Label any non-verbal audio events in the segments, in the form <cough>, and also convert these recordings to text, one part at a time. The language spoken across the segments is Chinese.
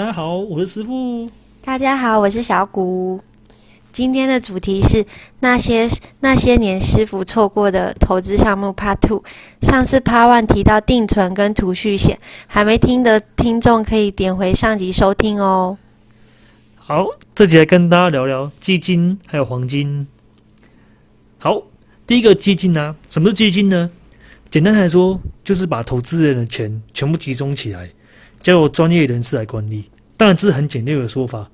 大家好，我是师傅。大家好，我是小谷。今天的主题是那些那些年师傅错过的投资项目 Part Two。上次 Part One 提到定存跟储蓄险，还没听的听众可以点回上集收听哦。好，这集来跟大家聊聊基金还有黄金。好，第一个基金呢，什么是基金呢？简单来说，就是把投资人的钱全部集中起来，交由专业人士来管理。当然，这是很简略的说法。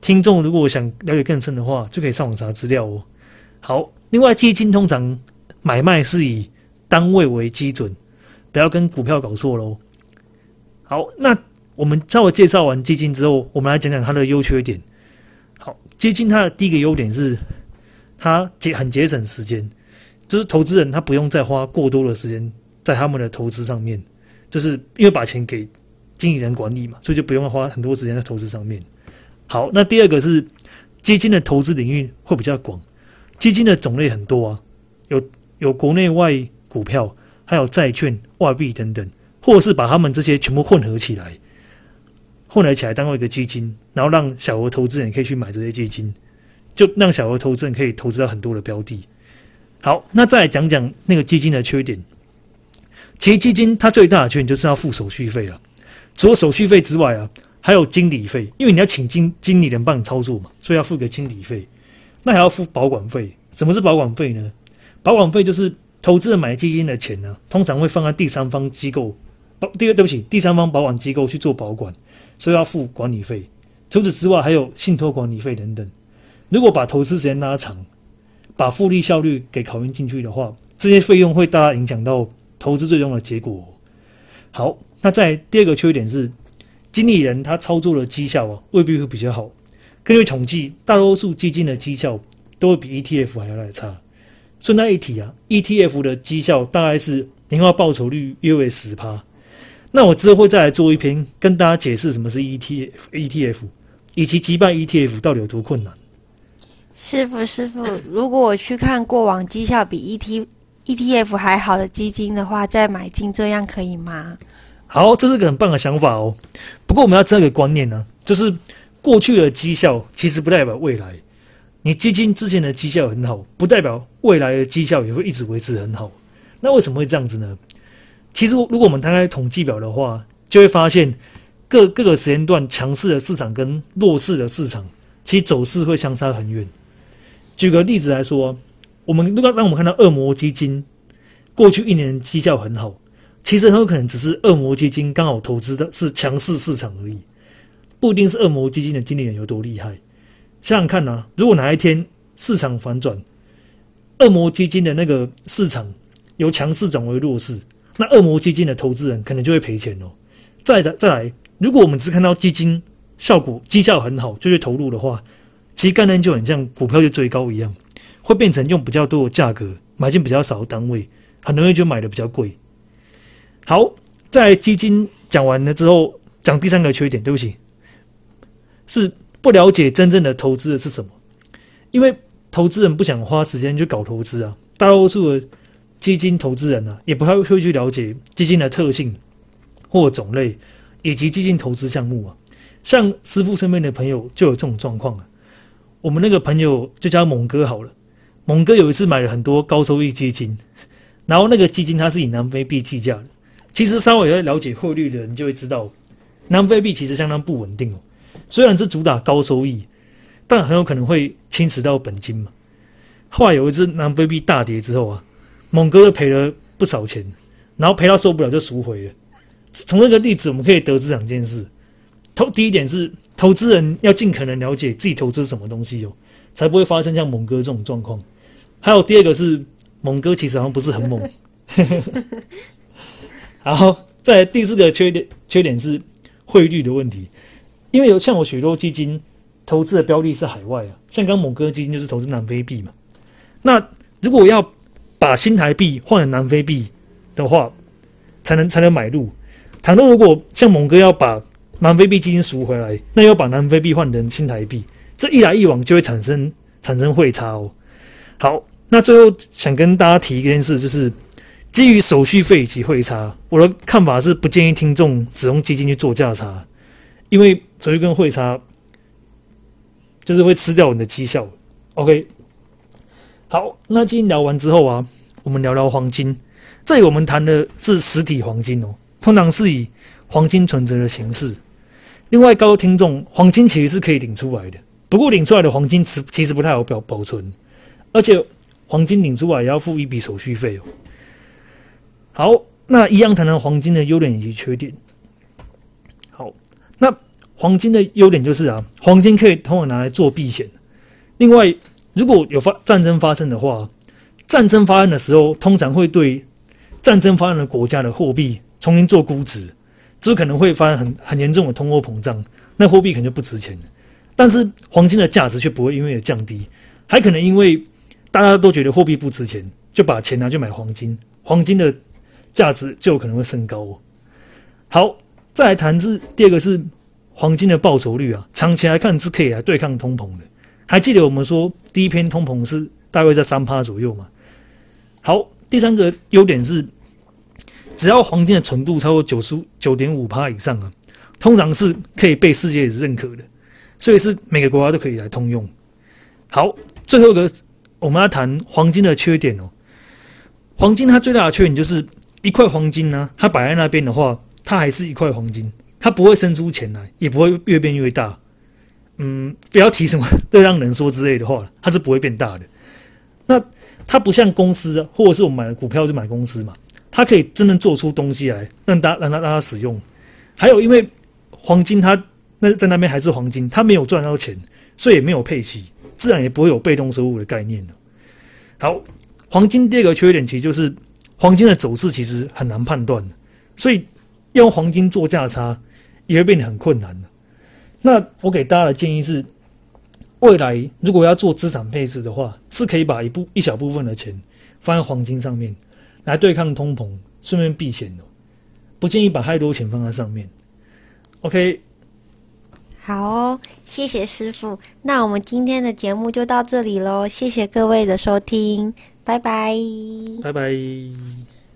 听众如果想了解更深的话，就可以上网查资料哦。好，另外基金通常买卖是以单位为基准，不要跟股票搞错喽。好，那我们稍微介绍完基金之后，我们来讲讲它的优缺点。好，基金它的第一个优点是它节很节省时间。就是投资人他不用再花过多的时间在他们的投资上面，就是因为把钱给经理人管理嘛，所以就不用花很多时间在投资上面。好，那第二个是基金的投资领域会比较广，基金的种类很多啊，有有国内外股票，还有债券、外币等等，或者是把他们这些全部混合起来，混合起来当做一个基金，然后让小额投资人可以去买这些基金，就让小额投资人可以投资到很多的标的。好，那再来讲讲那个基金的缺点。其实基金它最大的缺点就是要付手续费了。除了手续费之外啊，还有经理费，因为你要请经经理人帮你操作嘛，所以要付个经理费。那还要付保管费。什么是保管费呢？保管费就是投资人买基金的钱呢，通常会放在第三方机构，保第对不起，第三方保管机构去做保管，所以要付管理费。除此之外，还有信托管理费等等。如果把投资时间拉长，把复利效率给考验进去的话，这些费用会大大影响到投资最终的结果。好，那在第二个缺点是，经理人他操作的绩效啊，未必会比较好。根据统计，大多数基金的绩效都会比 ETF 还要来差。顺带一提啊，ETF 的绩效大概是年化报酬率约为十趴。那我之后会再来做一篇，跟大家解释什么是 ETF，ETF 以及击败 ETF 到底有多困难。师傅，师傅，如果我去看过往绩效比 E T E T F 还好的基金的话，再买进，这样可以吗？好，这是个很棒的想法哦。不过我们要这个观念呢，就是过去的绩效其实不代表未来。你基金之前的绩效很好，不代表未来的绩效也会一直维持很好。那为什么会这样子呢？其实如果我们摊开统计表的话，就会发现各各个时间段强势的市场跟弱势的市场，其走势会相差很远。举个例子来说，我们如果让我们看到恶魔基金过去一年绩效很好，其实很有可能只是恶魔基金刚好投资的是强势市场而已，不一定是恶魔基金的经理人有多厉害。想想看呐，如果哪一天市场反转，恶魔基金的那个市场由强势转为弱势，那恶魔基金的投资人可能就会赔钱哦。再再再来，如果我们只看到基金效果绩效很好就去投入的话，其实概念就很像股票就追高一样，会变成用比较多的价格买进比较少的单位，很容易就买的比较贵。好，在基金讲完了之后，讲第三个缺点，对不起，是不了解真正的投资的是什么。因为投资人不想花时间去搞投资啊，大多数的基金投资人啊，也不太会去了解基金的特性或种类，以及基金投资项目啊。像师傅身边的朋友就有这种状况啊。我们那个朋友就叫猛哥好了。猛哥有一次买了很多高收益基金，然后那个基金它是以南非币计价的。其实稍微了解汇率的人就会知道，南非币其实相当不稳定哦。虽然是主打高收益，但很有可能会侵蚀到本金嘛。后来有一只南非币大跌之后啊，猛哥赔了不少钱，然后赔到受不了就赎回了。从这个例子我们可以得知两件事：投第一点是。投资人要尽可能了解自己投资什么东西哦，才不会发生像猛哥这种状况。还有第二个是，猛哥其实好像不是很猛。<laughs> 然后，在第四个缺点，缺点是汇率的问题。因为有像我许多基金投资的标的是海外啊，像刚猛哥基金就是投资南非币嘛。那如果要把新台币换成南非币的话，才能才能买入。倘若如果像猛哥要把南非币基金赎回来，那要把南非币换成新台币，这一来一往就会产生产生汇差哦。好，那最后想跟大家提一件事，就是基于手续费以及汇差，我的看法是不建议听众使用基金去做价差，因为手续跟汇差就是会吃掉你的绩效。OK，好，那今天聊完之后啊，我们聊聊黄金。这里我们谈的是实体黄金哦，通常是以黄金存折的形式。另外，告诉听众，黄金其实是可以领出来的，不过领出来的黄金其其实不太好保保存，而且黄金领出来也要付一笔手续费哦。好，那一样谈谈黄金的优点以及缺点。好，那黄金的优点就是啊，黄金可以通常拿来做避险。另外，如果有发战争发生的话，战争发生的时候，通常会对战争发生的国家的货币重新做估值，这可能会发生很很严重的通货膨胀，那货币可能就不值钱。但是黄金的价值却不会因为有降低，还可能因为大家都觉得货币不值钱，就把钱拿去买黄金，黄金的价值就可能会升高哦。好，再来谈是第二个是黄金的报酬率啊，长期来看是可以来对抗通膨的。还记得我们说第一篇通膨是大概在三趴左右嘛？好。第三个优点是，只要黄金的纯度超过九十九点五帕以上啊，通常是可以被世界认可的，所以是每个国家都可以来通用。好，最后一个我们要谈黄金的缺点哦。黄金它最大的缺点就是一块黄金呢，它摆在那边的话，它还是一块黄金，它不会生出钱来，也不会越变越大。嗯，不要提什么 <laughs> 对让人说之类的话，它是不会变大的。那它不像公司，或者是我们买股票就买公司嘛，它可以真正做出东西来，让大让它让它使用。还有，因为黄金它那在那边还是黄金，它没有赚到钱，所以也没有配息，自然也不会有被动收入的概念。好，黄金第二个缺点其实就是黄金的走势其实很难判断，所以用黄金做价差也会变得很困难。那我给大家的建议是。未来如果要做资产配置的话，是可以把一部一小部分的钱放在黄金上面，来对抗通膨，顺便避险的。不建议把太多钱放在上面。OK，好哦，谢谢师傅。那我们今天的节目就到这里喽，谢谢各位的收听，拜拜，拜拜。